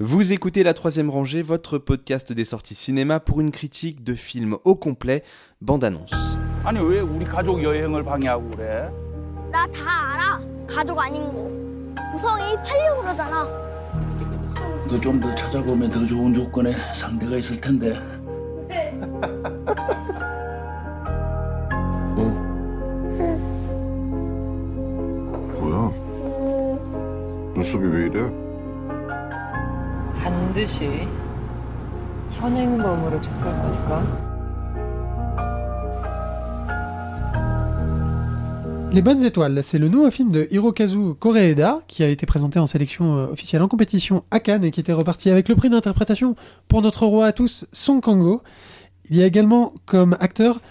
Vous écoutez La Troisième Rangée, votre podcast des sorties cinéma pour une critique de film au complet, bande-annonce. 반드시 현행범으로 체포할 거니까. Les Bonnes Étoiles, c'est le nouveau film de Hirokazu Koreeda qui a été présenté en sélection euh, officielle en compétition à Cannes et qui était reparti avec le prix d'interprétation pour notre roi à tous, Song Kang-ho. Il y a également comme acteur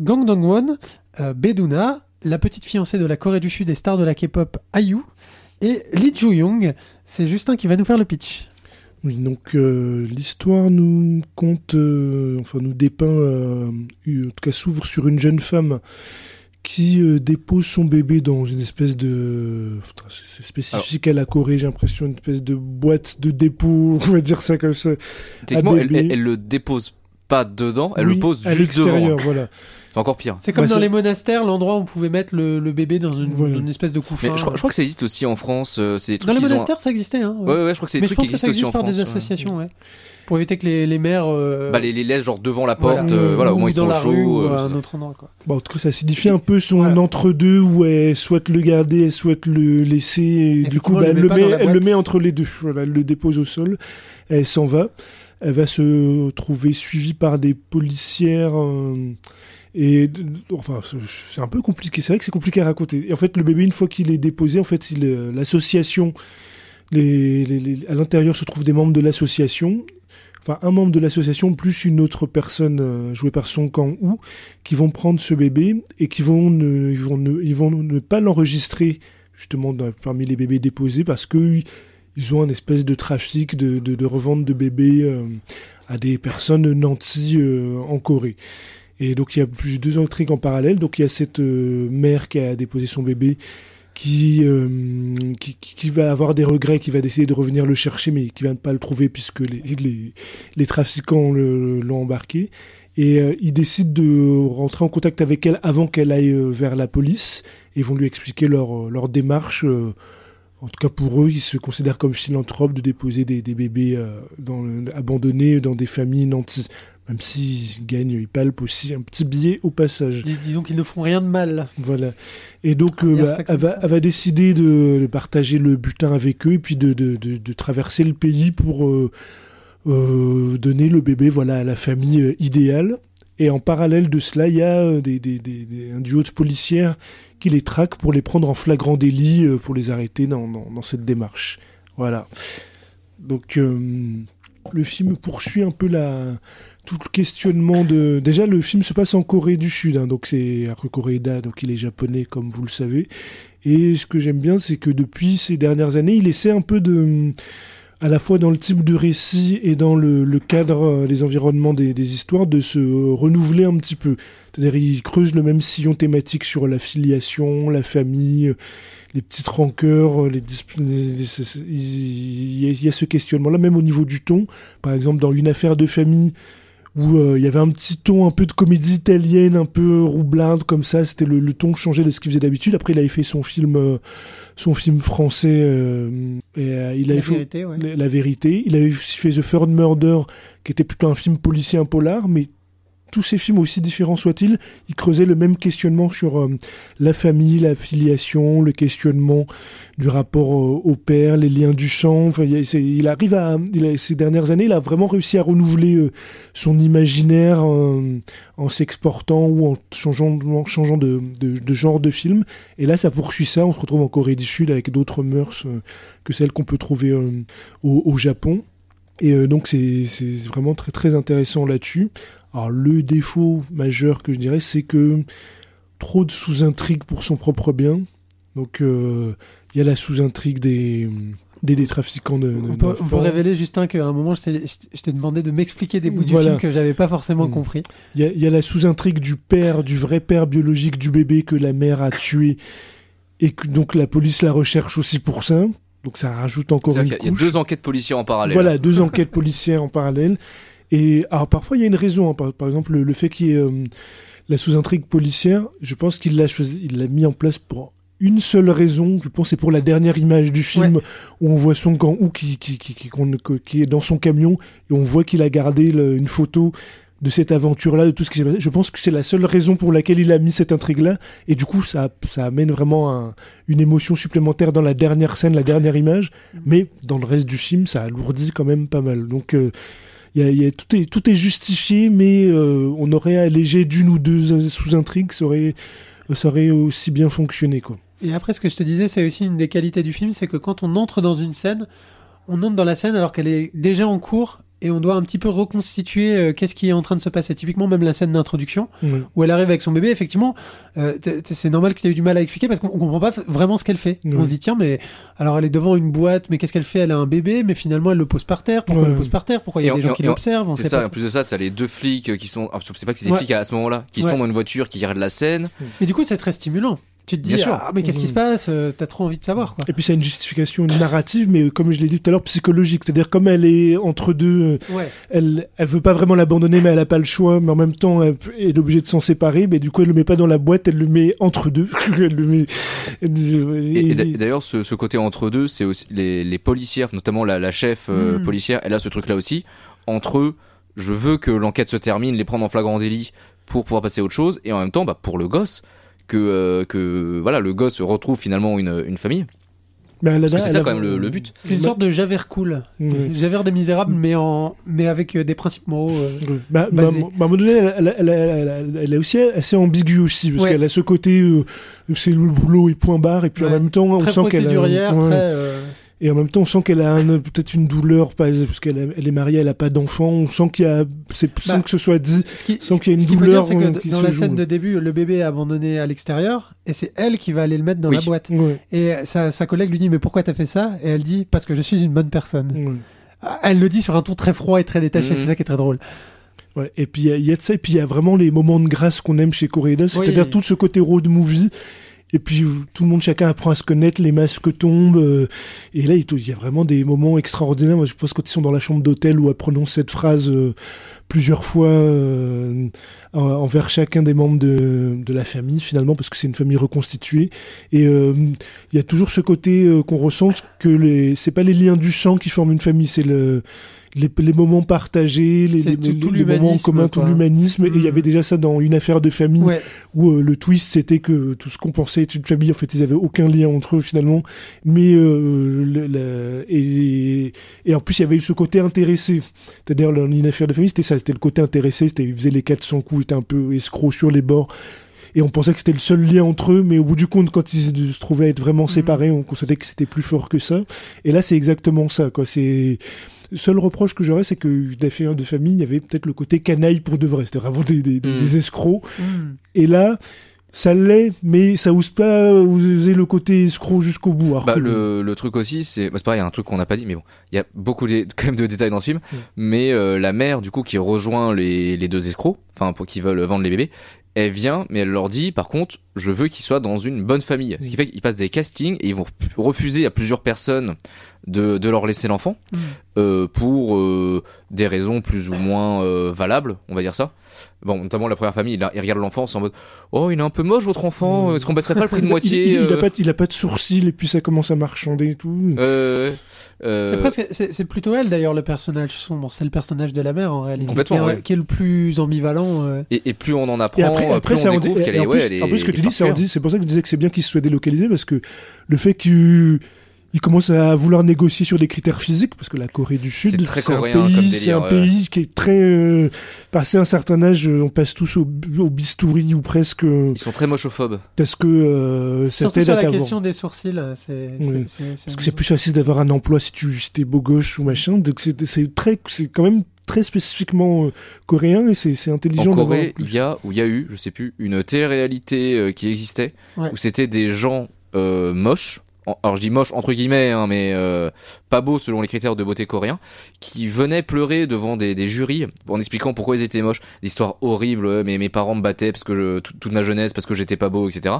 Gang Dong-won, euh, Beduna, la petite fiancée de la Corée du Sud et star de la K-pop IU, et Lee Joo-young. C'est Justin qui va nous faire le pitch. Oui, donc euh, l'histoire nous compte, euh, enfin nous dépeint, euh, en tout cas s'ouvre sur une jeune femme qui dépose son bébé dans une espèce de, c'est spécifique à la Corée, j'ai l'impression une espèce de boîte de dépôt, on va dire ça comme ça. Techniquement, elle, bébé. elle- elle le dépose pas dedans, elle Oui, le pose juste devant. l'extérieur, voilà. C'est encore pire. C'est comme Bah, dans les monastères, l'endroit où on pouvait mettre le, le bébé dans une, Voilà. dans une espèce de couffin. Mais je, crois- je crois que ça existe aussi en France. euh, C'est des trucs Dans les ont- monastères, ça existait. Hein, Ouais, ouais, je crois que c'est des Mais je trucs qui pense que ça existent aussi existe en par France. des associations, ouais. Pour éviter que les, les mères. euh, Bah, les, les laissent genre devant la porte, voilà. euh, voilà, au Ou moins ils dans sont la rue chauds. ou euh, un autre endroit, quoi. Bon, en tout cas, ça signifie un peu son Ouais. entre-deux où elle souhaite le garder, elle souhaite le laisser. Et du coup, bah, elle le met elle le met entre les deux. Elle le dépose au sol, elle s'en va. Elle va se trouver suivie par des policières. euh, et enfin, c'est- un peu compliqué. C'est vrai que c'est compliqué à raconter. Et en fait, le bébé, une fois qu'il est déposé, en fait, euh, l'association, à l'intérieur se trouvent des membres de l'association. Enfin, un membre de l'association plus une autre personne euh, jouée par Song Kang-woo qui vont prendre ce bébé et qui vont ne, vont pas l'enregistrer justement parmi les bébés déposés parce que ils ont un espèce de trafic de, revente de bébés euh, à des personnes nantis euh, en Corée. Et donc il y a plus deux intrigues en parallèle. Donc il y a cette euh, mère qui a déposé son bébé qui, va avoir des regrets, qui va décider de revenir le chercher, mais qui va ne pas le trouver puisque les, trafiquants l'ont embarqué. Et ils décident de rentrer en contact avec elle avant qu'elle aille vers la police et vont lui expliquer leur démarche. En tout cas pour eux, ils se considèrent comme philanthropes de déposer des, des bébés euh, dans le- abandonnés dans des familles nantis. Même s'ils gagnent, ils palpent aussi un petit billet au passage. Dis- disons qu'ils ne font rien de mal. Voilà. Et donc, euh, bah, elle, va, ça. elle va décider de, de partager le butin avec eux et puis de, de, de, de traverser le pays pour euh, euh, donner le bébé voilà, à la famille idéale. Et en parallèle de cela, il y a euh, un duo de policières qui les traquent pour les prendre en flagrant délit, euh, pour les arrêter dans, cette démarche. Voilà. Donc, euh, le film poursuit un peu la, tout le questionnement de. Déjà, le film se passe en Corée du Sud, hein, donc c'est Koreeda, donc il est japonais, comme vous le savez. Et ce que j'aime bien, c'est que depuis ces dernières années, il essaie un peu de. À la fois dans le type de récit et dans le, cadre, euh, les environnements des, histoires, de se renouveler un petit peu. C'est-à-dire, il creuse le même sillon thématique sur la filiation, la famille, euh, les petites rancœurs, euh, les, il y a ce questionnement-là, même au niveau du ton. Par exemple, dans Une affaire de famille, où euh, il y avait un petit ton un peu de comédie italienne, un peu roublarde comme ça. C'était le, le ton changé de ce qu'il faisait d'habitude. Après, il avait fait son film, euh, son film français. euh, et, il La avait fait vérité, ouais. la, la vérité. Il avait aussi fait The Third Murder, qui était plutôt un film policier, un polar, mais tous ces films, aussi différents soient-ils, ils creusaient le même questionnement sur euh, la famille, la filiation, le questionnement du rapport au père, les liens du sang. Il, il arrive à, ces dernières années, il a vraiment réussi à renouveler euh, son imaginaire euh, en s'exportant ou en changeant, de, genre de film. Et là, ça poursuit ça. On se retrouve en Corée du Sud avec d'autres mœurs que celles qu'on peut trouver au Japon. Et euh, donc, c'est vraiment très, très intéressant là-dessus. Alors, le défaut majeur que je dirais, c'est que trop de sous-intrigues pour son propre bien. Donc, euh, il y a la sous-intrigue des, des, des trafiquants de, de- On peut, on peut d'enfants. révéler, Justin, qu'à un moment, je t'ai demandé de m'expliquer des bouts du Voilà. film que j'avais pas forcément Mm. compris. Il y, y a la sous-intrigue du père, du vrai père biologique du bébé que la mère a tué et que donc la police la recherche aussi pour ça. Donc ça rajoute encore une qu'il y a deux enquêtes policières en parallèle. Voilà, deux enquêtes policières en parallèle. Et alors parfois il y a une raison. hein. Par, par exemple, le, le fait qu'il y ait euh, la sous-intrigue policière, je pense qu'il l'a choisi, il l'a mis en place pour une seule raison. Je pense que c'est pour la dernière image du film où on voit Son Kang-ho qui, qui, qui, qui, qu'on- que- qui est dans son camion et on voit qu'il a gardé le- une photo de cette aventure-là, de tout ce qui s'est passé. Je pense que c'est la seule raison pour laquelle il a mis cette intrigue-là. Et du coup, ça, ça amène vraiment un- une émotion supplémentaire dans la dernière scène, la dernière image. Mais dans le reste du film, ça alourdit quand même pas mal. Donc, euh, y a- il y a- tout, est, tout est justifié, mais euh, on aurait allégé d'une ou deux sous-intrigues, ça aurait, ça aurait aussi bien fonctionné. Quoi. Et après, ce que je te disais, c'est aussi une des qualités du film, c'est que quand on entre dans une scène, on entre dans la scène alors qu'elle est déjà en cours et on doit un petit peu reconstituer euh, qu'est-ce qui est en train de se passer. Typiquement, même la scène d'introduction où elle arrive avec son bébé, effectivement, euh, c'est normal que tu aies eu du mal à expliquer parce qu'on on comprend pas vraiment ce qu'elle fait. On se dit, tiens, mais alors elle est devant une boîte, mais qu'est-ce qu'elle fait? Elle a un bébé, mais finalement elle le pose par terre. Pourquoi elle le pose par terre? Pourquoi il y a Et des en- gens qui l'observent? C'est ça, pas en plus de ça, t'as les deux flics qui sont. Ah, c'est pas que c'est des Ouais. flics à ce moment-là, qui Ouais. sont dans une voiture, qui regardent la scène. Et du coup, c'est très stimulant. Tu te dis, Bien sûr. ah, mais qu'est-ce qui se passe Euh, T'as trop envie de savoir, quoi. Et puis, c'est une justification narrative, mais comme je l'ai dit tout à l'heure, psychologique. C'est-à-dire, comme elle est entre deux, euh, Ouais. elle, elle veut pas vraiment l'abandonner, mais elle a pas le choix, mais en même temps, elle est obligée de s'en séparer. Mais du coup, elle le met pas dans la boîte, elle le met entre deux. elle le met. Et, et d'a- et- d'ailleurs, ce, ce côté entre deux, c'est aussi les, les policières, notamment la, la chef euh, Mm. policière, elle a ce truc-là aussi. Entre eux, je veux que l'enquête se termine, les prendre en flagrant délit pour pouvoir passer à autre chose, et en même temps, bah, pour le gosse, que, euh, que voilà, le gosse retrouve finalement une, une famille. mais elle a- Parce que c'est elle ça a- quand même le, le but. C'est une sorte de Javert cool. Ouais. Javert des Misérables, mais, en... mais avec euh, des principes moraux. euh. Bah, bah, bah, à un moment donné, elle, elle, elle, elle, elle- elle est aussi assez ambiguë aussi, parce Ouais. qu'elle a ce côté, euh, c'est le boulot et point barre, et puis en Ouais. même temps, on Très sent qu'elle a, procédurière, ouais. très. Euh, et en même temps, on sent qu'elle a un- peut-être une douleur, parce qu'elle elle est mariée, elle a pas d'enfant, on sent qu'il y a, c'est, sans Bah, que ce soit dit, Ce qui, Sans qu'il y ait une douleur, dire, c'est euh, que qui dans se la joue. scène de début, le bébé est abandonné à l'extérieur et c'est elle qui va aller le mettre dans Oui. la boîte. Et sa, sa collègue lui dit Mais pourquoi t'as fait ça? Et elle dit Parce que je suis une bonne personne. Ah, Elle le dit sur un ton très froid et très détaché, Mhm. c'est ça qui est très drôle. Ouais, et puis il y a- il y, a de ça, et puis il y a vraiment les moments de grâce qu'on aime chez Coréda, c'est-à-dire Oui. tout ce côté road movie. Et puis tout le monde, chacun apprend à se connaître, les masques tombent. euh, et là, il y a vraiment des moments extraordinaires. Moi, je pense quand ils sont dans la chambre d'hôtel où elle prononce cette phrase euh, plusieurs fois euh, en- envers chacun des membres de, de la famille, finalement, parce que c'est une famille reconstituée. Et euh, il y a toujours ce côté euh, qu'on ressent que les, c'est pas les liens du sang qui forment une famille, c'est le les, les moments partagés, les, les- tout- les- tout les moments en l'humanisme, commun, tout l'humanisme. Et il y Mm. avait déjà ça dans Une affaire de famille, Ouais. où euh, le twist c'était que tout ce qu'on pensait être une famille, en fait, ils avaient aucun lien entre eux finalement. Mais euh, le- le- et, et en plus, il y avait eu ce côté intéressé. C'est-à-dire, dans Une affaire de famille, c'était ça, c'était le côté intéressé. C'était, ils faisaient les 400 coups, ils étaient un peu escrocs sur les bords. Et on pensait que c'était le seul lien entre eux, mais au bout du compte, quand ils se trouvaient être vraiment séparés, on constatait que c'était plus fort que ça. Et là, c'est exactement ça, quoi. C'est le seul reproche que j'aurais, c'est que d'affaires de famille, il y avait peut-être le côté canaille pour de vrai. C'était vraiment des, des- des- Mm. des escrocs. Mm. Et là, ça l'est, mais ça ose pas oser le côté escroc jusqu'au bout. Bah, le, le truc aussi, c'est bah, c'est pareil, il y a un truc qu'on n'a pas dit, mais bon, il y a beaucoup de, quand même de détails dans le film. Mais euh, la mère, du coup, qui rejoint les, les deux escrocs, enfin, pour qui veulent vendre les bébés, elle vient, mais elle leur dit, par contre, je veux qu'ils soient dans une bonne famille. Ce qui fait qu'ils passent des castings et ils vont refuser à plusieurs personnes de, de leur laisser l'enfant Mm. euh, pour euh, des raisons plus ou moins euh, valables, on va dire ça. Bon, notamment la première famille, il, a- il regarde l'enfant en mode Oh, il est un peu moche votre enfant, est-ce qu'on baisserait pas le prix de moitié il, il, il a pas, il a pas de sourcils et puis ça commence à marchander et tout. euh, euh, C'est presque, c'est plutôt elle d'ailleurs le personnage sombre. C'est le personnage de la mère en réalité, Complètement, qui, est, ouais. qui est le plus ambivalent. euh. Et, et plus on en apprend, Et après, plus après on découvre qu'elle est, en ouais, est. en plus, ce que tu dis, dit, c'est pour ça que je disais que c'est bien qu'il se soit délocalisé parce que le fait qu'il il commence à vouloir négocier sur des critères physiques parce que la Corée du Sud, C'est un pays, délire, c'est un ouais. pays qui est très euh, passé un certain âge, euh, on passe tous au, au bistouri ou presque euh, Ils sont très mochophobes. parce que euh, Surtout sur la question des sourcils, euh, c'est Parce que c'est plus facile d'avoir un emploi si tu si t'es beau gauche ou machin. Donc c'est très c'est quand même très spécifiquement euh, coréen et c'est intelligent En Corée, il y a, ou il y a eu, je sais plus, une télé-réalité euh, qui existait Ouais. où c'était des gens euh, moches. en- Alors je dis moches entre guillemets, hein, mais euh, pas beaux selon les critères de beauté coréens, qui venaient pleurer devant des, des jurys en expliquant pourquoi ils étaient moches. Des histoires horribles, mais mes parents me battaient parce que je, toute ma jeunesse parce que j'étais pas beau, etc.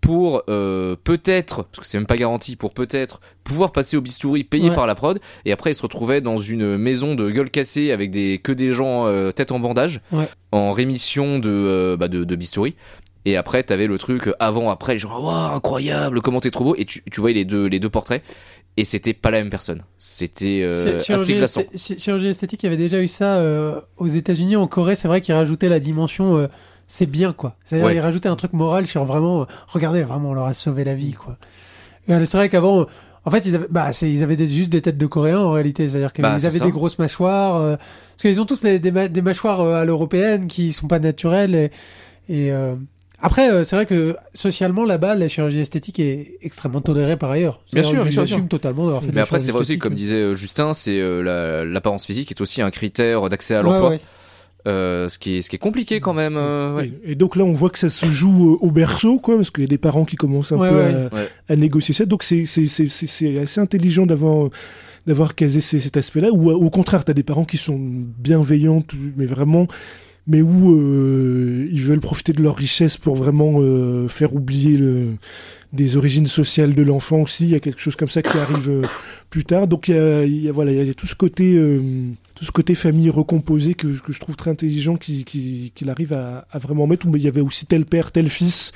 pour euh, peut-être, parce que c'est même pas garanti, pour peut-être pouvoir passer au bistouri payé Ouais. par la prod, et après il se retrouvait dans une maison de gueule cassée avec des que des gens euh, tête en bandage, Ouais. en rémission de, euh, bah, de, de bistouri. Et après, t'avais le truc euh, avant, après, genre, waouh, incroyable, comment t'es trop beau. Et tu, tu voyais les deux, les deux portraits, et c'était pas la même personne. C'était euh, assez glaçant. chirurgie esthétique, il y avait déjà eu ça euh, aux États-Unis, en Corée. C'est vrai qu'ils rajoutaient la dimension. euh, c'est bien quoi. C'est-à-dire Ouais. ils rajoutaient un truc moral sur vraiment. euh, regardez, vraiment, on leur a sauvé la vie quoi. Euh, c'est vrai qu'avant, en fait, ils avaient, bah, ils avaient des- juste des têtes de Coréens en réalité. C'est-à-dire qu'ils Bah, avaient ça. des grosses mâchoires. euh, parce qu'ils ont tous les- des, ma- des mâchoires euh, à l'européenne qui sont pas naturelles. Et, et, euh, après, c'est vrai que socialement là-bas, la chirurgie esthétique est extrêmement tolérée par ailleurs. Bien sûr, bien sûr, assument totalement d'avoir fait Mais après, c'est vrai aussi, comme disait Justin, c'est la- l'apparence physique est aussi un critère d'accès à Ouais, l'emploi. ouais. Euh, ce, qui est, ce qui est compliqué quand même. euh, ouais. Et, et donc là, on voit que ça se joue euh, au berceau, quoi, parce qu'il y a des parents qui commencent un Ouais, peu ouais. à, Ouais. à négocier ça. Donc c'est c'est c'est c'est- c'est assez intelligent d'avoir d'avoir casé ces- cet aspect-là. Ou euh, au contraire, t'as des parents qui sont bienveillants, tout- mais vraiment, mais où euh, ils veulent profiter de leur richesse pour vraiment euh, faire oublier le des origines sociales de l'enfant aussi. Il y a quelque chose comme ça qui arrive euh, plus tard. Donc il y a, voilà, il y a tout ce côté, euh, tout ce côté famille recomposée que, je- trouve très intelligent, qui- qui- qu'il arrive à, à vraiment mettre. Où il y avait aussi tel père, tel fils,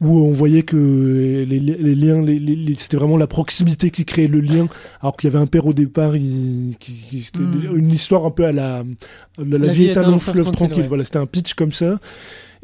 où on voyait que les, les liens, les- les- les- c'était vraiment la proximité qui créait le lien, alors qu'il y avait un père au départ, il- qui, qui- c'était Mm. une histoire un peu à la, la, la vie est un long fleuve tranquille. ouais. Voilà, c'était un pitch comme ça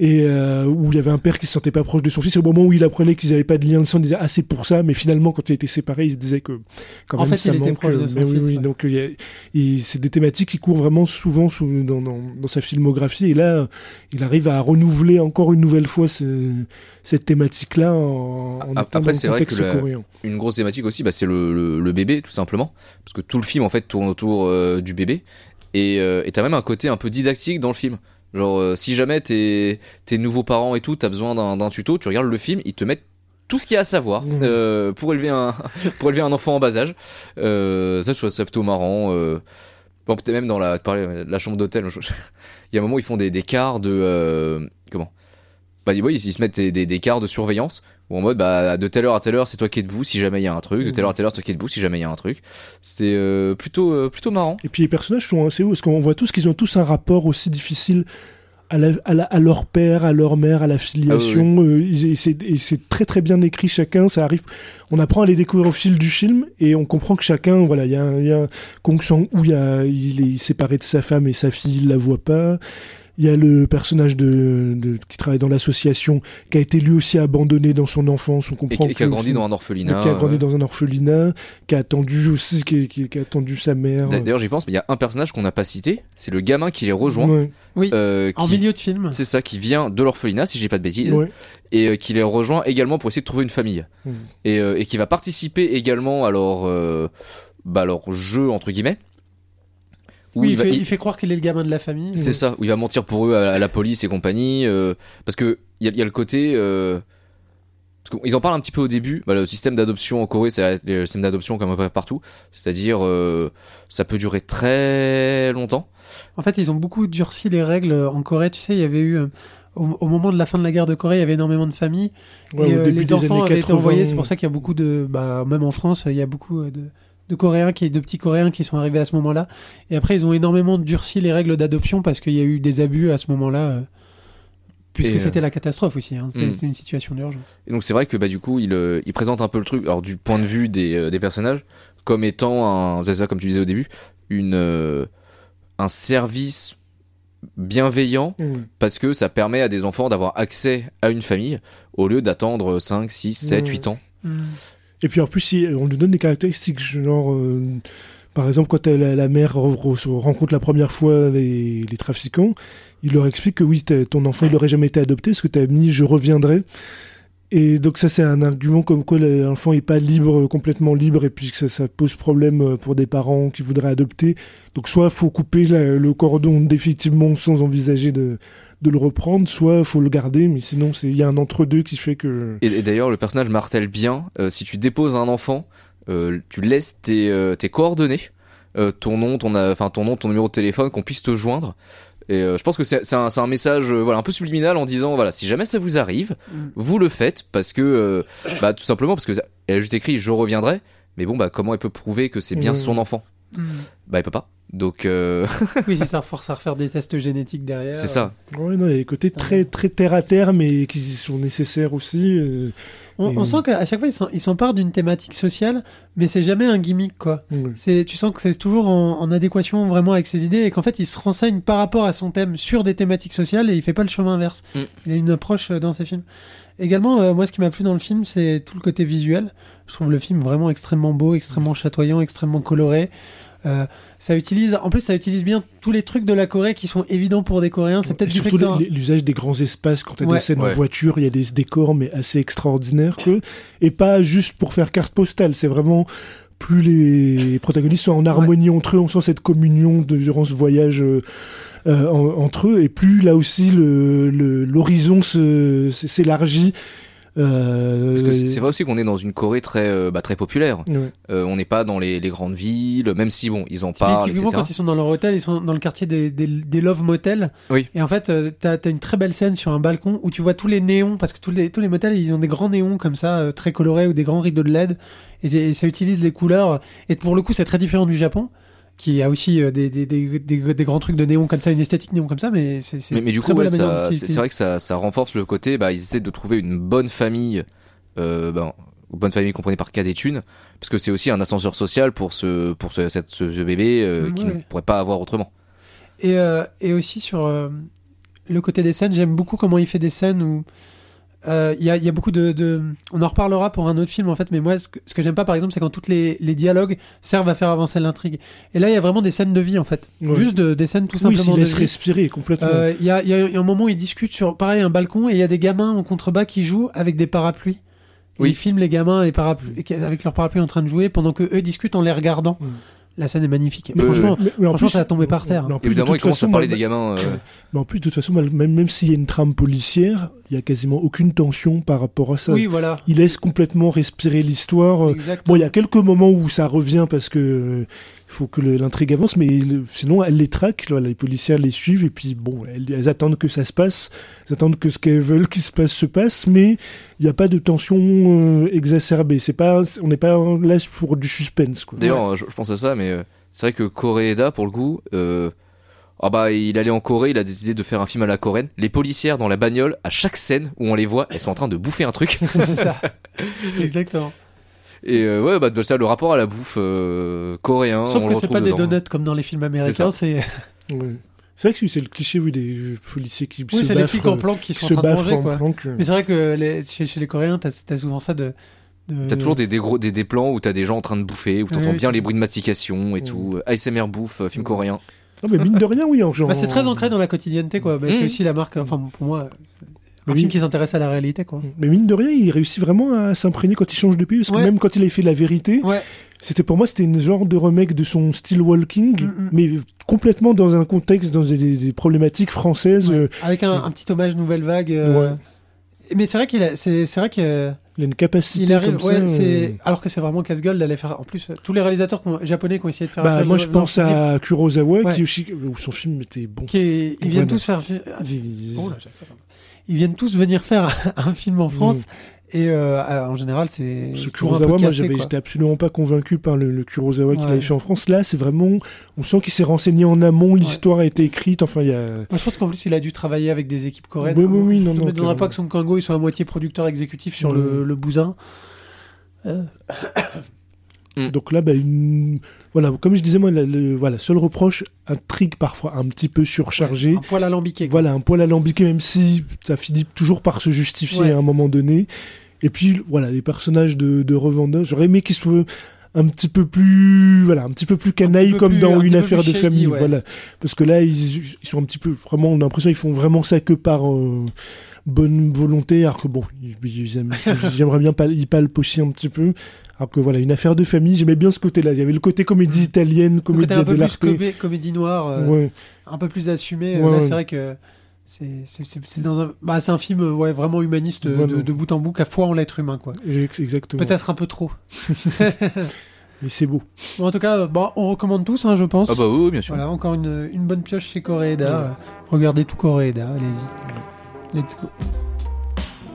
et euh, où il y avait un père qui se sentait pas proche de son fils. Au moment où il apprenait qu'ils avaient pas de lien de sang, il disait ah c'est pour ça. Mais finalement, quand il était séparé, il se disait que quand En même fait, ça il était manque. proche de son mais oui, fils, oui, ouais. donc a- c'est des thématiques qui courent vraiment souvent sous- dans, dans, dans sa filmographie. Et là, il arrive à renouveler encore une nouvelle fois ce- cette thématique-là en, en après, c'est vrai que la-. Une grosse thématique aussi, bah, c'est le, le, le bébé, tout simplement. Parce que tout le film, en fait, tourne autour euh, du bébé. Et euh, et t'as même un côté un peu didactique dans le film. Genre, euh, si jamais t'es t'es nouveau parent et tout, t'as besoin d'un d'un tuto, tu regardes le film, ils te mettent tout ce qu'il y a à savoir Mhm. euh, pour élever un pour élever un enfant en bas âge. Euh, ça, je trouve ça plutôt marrant. Euh, bon, peut-être même dans la, tu parlais de la chambre d'hôtel. Il y a un moment où ils font des, des quarts de euh, comment? Bah, oui, ils se mettent des, des, des quarts de surveillance ou en mode bah de telle heure à telle heure c'est toi qui es debout si jamais il y a un truc, de telle heure à telle heure c'est toi qui es debout si jamais il y a un truc. C'était euh, plutôt euh, plutôt marrant. Et puis les personnages sont assez hauts, parce qu'on voit tous qu'ils ont tous un rapport aussi difficile à, la- à la- à leur père, à leur mère, à la filiation. euh, ils- et c'est et c'est très très bien écrit chacun. Ça arrive, on apprend à les découvrir au fil du film et on comprend que chacun, voilà, il y a, un- y a un Kong Sang où il, il est séparé de sa femme et sa fille, il la voit pas. Il y a le personnage de, de- qui travaille dans l'association, qui a été lui aussi abandonné dans son enfance. On Et, comprend qui- qui a grandi dans un orphelinat. qui a grandi ouais. dans un orphelinat, qui a attendu aussi, qui, qui- qui a attendu sa mère. D'a- D'ailleurs j'y pense, mais il y a un personnage qu'on n'a pas cité, c'est le gamin qui les rejoint. Ouais, Oui, euh, en milieu de film. C'est ça, qui vient de l'orphelinat, si j'ai pas de bêtises, ouais. et euh, qui les rejoint également pour essayer de trouver une famille. Et, euh, et qui va participer également à leur, euh, bah, leur jeu, entre guillemets. Où Oui, il, va- fait, il- il fait croire qu'il est le gamin de la famille. C'est ça, où il va mentir pour eux à, à la police et compagnie. euh, parce que il y a, il y a le côté. Euh, parce qu'ils en parlent un petit peu au début. Bah, le système d'adoption en Corée, c'est le système d'adoption comme un peu partout. C'est-à-dire, euh, ça peut durer très longtemps. En fait, ils ont beaucoup durci les règles en Corée. Tu sais, il y avait eu. Au, au moment de la fin de la guerre de Corée, il y avait énormément de familles. Ouais, et euh, les enfants avaient été 80, envoyés. C'est pour ça qu'il y a beaucoup de. Bah, même en France, il y a beaucoup de, de Coréens, qui, de petits Coréens qui sont arrivés à ce moment-là. Et après, ils ont énormément durci les règles d'adoption parce qu'il y a eu des abus à ce moment-là. euh, puisque Et, euh, c'était la catastrophe aussi. hein. C'était Mm. c'était une situation d'urgence. Et donc c'est vrai que bah du coup il, euh, il présente un peu le truc, alors du point de vue des, euh, des personnages, comme étant un, c'est ça comme tu disais au début, une euh, un service bienveillant Ouais. parce que ça permet à des enfants d'avoir accès à une famille au lieu d'attendre 5, 6, 7, Ouais. 8 ans. Et puis en plus, on lui donne des caractéristiques, genre, euh, par exemple, quand la, mère rencontre la première fois les, trafiquants, il leur explique que oui, ton enfant, il n'aurait jamais été adopté, parce que tu mis je reviendrai. Et donc ça, c'est un argument comme quoi l'enfant n'est pas libre, complètement libre, et puis que ça, ça pose problème euh, pour des parents qui voudraient adopter. Donc soit faut couper le cordon définitivement sans envisager de, de le reprendre, soit faut le garder, mais sinon il y a un entre-deux qui fait que... Et, d'ailleurs le personnage martèle bien, euh, si tu déposes un enfant, euh, tu laisses tes, tes coordonnées, ton nom, ton, enfin ton nom, ton numéro de téléphone, qu'on puisse te joindre. Et euh, je pense que c'est c'est un, c'est un message euh, voilà un peu subliminal en disant voilà si jamais ça vous arrive, Mm. vous le faites parce que euh, bah tout simplement parce que ça- elle a juste écrit je reviendrai. Mais bon bah comment elle peut prouver que c'est bien son enfant Mm. Bah elle peut pas. Donc euh, Oui, c'est ça, force à refaire des tests génétiques derrière. c'est ça. Ouais, non, il y a des côtés très, très terre à terre, mais qui sont nécessaires aussi. euh, On, sent qu'à chaque fois, ils s'emparent d'une thématique sociale, mais c'est jamais un gimmick, quoi. C'est, tu sens que c'est toujours en, en adéquation vraiment avec ses idées et qu'en fait, il se renseigne par rapport à son thème sur des thématiques sociales et il fait pas le chemin inverse. Mm. Il a une approche euh, dans ses films. Également, euh, moi, ce qui m'a plu dans le film, c'est tout le côté visuel. Je trouve le film vraiment extrêmement beau, extrêmement chatoyant, extrêmement coloré. Euh, ça utilise, en plus, ça utilise bien tous les trucs de la Corée qui sont évidents pour des Coréens. C'est peut-être surtout ça- l'usage des grands espaces quand t'as Ouais. des scènes Ouais. en voiture, il y a des décors mais assez extraordinaires et pas juste pour faire carte postale. C'est vraiment plus les protagonistes sont en harmonie entre eux, on sent cette communion de, durant ce voyage euh, euh, en- entre eux et plus là aussi le le- l'horizon s'élargit. Euh, Parce que c'est vrai aussi qu'on est dans une Corée très euh, bah, très populaire. ouais. Euh, on n'est pas dans les, les grandes villes, même si bon ils en Typiquement, parlent, etc. quand ils sont dans leur hôtel, ils sont dans le quartier des, des, des Love Motels. Oui. Et en fait, euh, t'as as une très belle scène sur un balcon où tu vois tous les néons, parce que tous les, tous les motels, ils ont des grands néons comme ça, euh, très colorés, ou des grands rideaux de LED. Et, et ça utilise les couleurs. Et pour le coup, c'est très différent du Japon, qui a aussi euh, des, des, des, grands trucs de néon comme ça, une esthétique néon comme ça, mais c'est Mais, mais du coup, ouais, c'est vrai que ça, ça renforce le côté, bah, ils essaient de trouver une bonne famille, euh, ben, bonne famille comprenez par cas des thunes, parce que c'est aussi un ascenseur social pour ce, pour ce, cette- ce, ce bébé euh, qui ne pourrait pas avoir autrement. Et, euh, et aussi sur euh, le côté des scènes, j'aime beaucoup comment il fait des scènes où euh, il y, a, il y a beaucoup de, de- On en reparlera pour un autre film en fait, mais moi ce que, j'aime pas par exemple, c'est quand toutes les, les dialogues servent à faire avancer l'intrigue. Et là, il y a vraiment des scènes de vie en fait. Ouais. Juste de- des scènes tout Oui, simplement de laisse respirer complètement. Euh, Il y, a, il y a un moment où ils discutent sur pareil un balcon et il y a des gamins en contrebas qui jouent avec des parapluies. Et Oui. Ils filment les gamins et parapluies, avec leurs parapluies en train de jouer pendant que eux discutent en les regardant. Mm. La scène est magnifique. Mais- Franchement, Mais- mais en franchement, plus- ça a tombé par terre. mais en plus, de Évidemment, toute ils commencent façon, à parler des gamins. euh, Mais en plus, de toute façon, mal- même, même s'il y a une trame policière, il y a quasiment aucune tension par rapport à ça. oui, voilà. Il laisse complètement respirer l'histoire. Exactement. Bon, il y a quelques moments où ça revient parce que euh, faut que l'intrigue avance, mais le- sinon, elle les traque. Voilà, les policiers les suivent et puis bon, elles, elles attendent que ça se passe, elles attendent que ce qu'elles veulent qu'il se passe se passe, mais il n'y a pas de tension euh, exacerbée. C'est pas, on n'est pas là pour du suspense. D'ailleurs, je, je pense à ça, mais euh, c'est vrai que Koreeda, pour le coup, euh, ah bah, il allait en Corée, il a décidé de faire un film à la coréenne. Les policières dans la bagnole, à chaque scène où on les voit, elles sont en train de bouffer un truc. c'est ça. Exactement. Et euh, ouais, bah, ça, le rapport à la bouffe euh, coréen. Sauf on que c'est pas des donuts comme dans les films américains, c'est Ouais. C'est vrai que c'est le cliché oui, des policiers qui oui, se c'est les flics en euh, planque qui qui sont se en train de manger en quoi. planque. Mais c'est vrai que les- chez, chez les Coréens, t'as as souvent ça de. de- T'as toujours des, des, gros, des, des plans où t'as des gens en train de bouffer, où t'entends oui, bien les bruits de mastication et tout. Euh, ASMR bouffe, euh, film coréen. Non, mais mine de rien, oui, en genre. Bah, c'est très ancré dans la quotidienneté quoi. Bah, C'est Mm. aussi la marque. Enfin pour moi, un film qui s'intéresse à la réalité quoi. Mais mine de rien, il réussit vraiment à s'imprégner quand il change de pays, parce que Ouais. même quand il avait fait La Vérité, Ouais. c'était pour moi c'était une genre de remake de son Still Walking, Mm, mm. mais complètement dans un contexte, dans des, problématiques françaises. Ouais. euh, Avec un, un petit hommage nouvelle vague. euh. Mais c'est vrai qu'il a, c'est, vrai que il a une capacité il arrive, comme ça. euh, alors que c'est vraiment casse-gueule d'aller faire. En plus, tous les réalisateurs japonais qui ont essayé de faire. Bah, moi, je pense à Kurosawa, Ouais. qui aussi, où son film était bon. qui est- ils viennent tous faire. Ils- Oh là. Ils viennent tous venir faire un film en France et euh, euh, en général c'est Ce Kurosawa, moi, j'étais absolument pas convaincu par le, le Kurosawa qu'il avait fait en France. Là, c'est vraiment, on sent qu'il s'est renseigné en amont, l'histoire a été écrite. Enfin, il y a. Moi, je pense qu'en plus il a dû travailler avec des équipes coréennes. Oui, oui, oui, non, non, ne m'étonnerait pas que Song Kang-ho il soit à moitié producteur exécutif sur le, le bousin. Euh, Donc là, bah, une... voilà, comme je disais, moi, le, le- voilà, seul reproche, intrigue parfois un petit peu surchargée. un poil alambiqué. quoi. Voilà, un poil alambiqué, même si ça finit toujours par se justifier Ouais. à un moment donné. Et puis, voilà, les personnages de, de revendeurs, j'aurais aimé qu'ils soient un petit peu plus, voilà, un petit peu plus canailles peu comme plus- dans un une affaire de shady, famille, ouais. voilà. Parce que là, ils, ils sont un petit peu, vraiment, on a l'impression qu'ils font vraiment ça que par euh, bonne volonté, alors que bon, ils- ils j'aimerais bien pas, ils palpent aussi un petit peu. Alors que voilà, une affaire de famille, j'aimais bien ce côté-là. Il y avait le côté comédie italienne, Mm. Le comédie côté un peu plus dell'arte. comé- comédie noire, euh, Ouais. un peu plus assumé. Ouais, là, c'est vrai que c'est c'est- c'est- c'est dans un, bah, c'est un film euh, ouais, vraiment humaniste euh, Voilà. de, de bout en bout, à foi en l'être humain, quoi. Ex- Exactement. Peut-être un peu trop. Mais c'est beau. Bon, en tout cas, bon, on recommande tous, hein, je pense. Ah bah oui, bien sûr. Voilà, encore une, une bonne pioche chez Koreeda. Euh, Regardez tout Koreeda, allez-y. Let's go.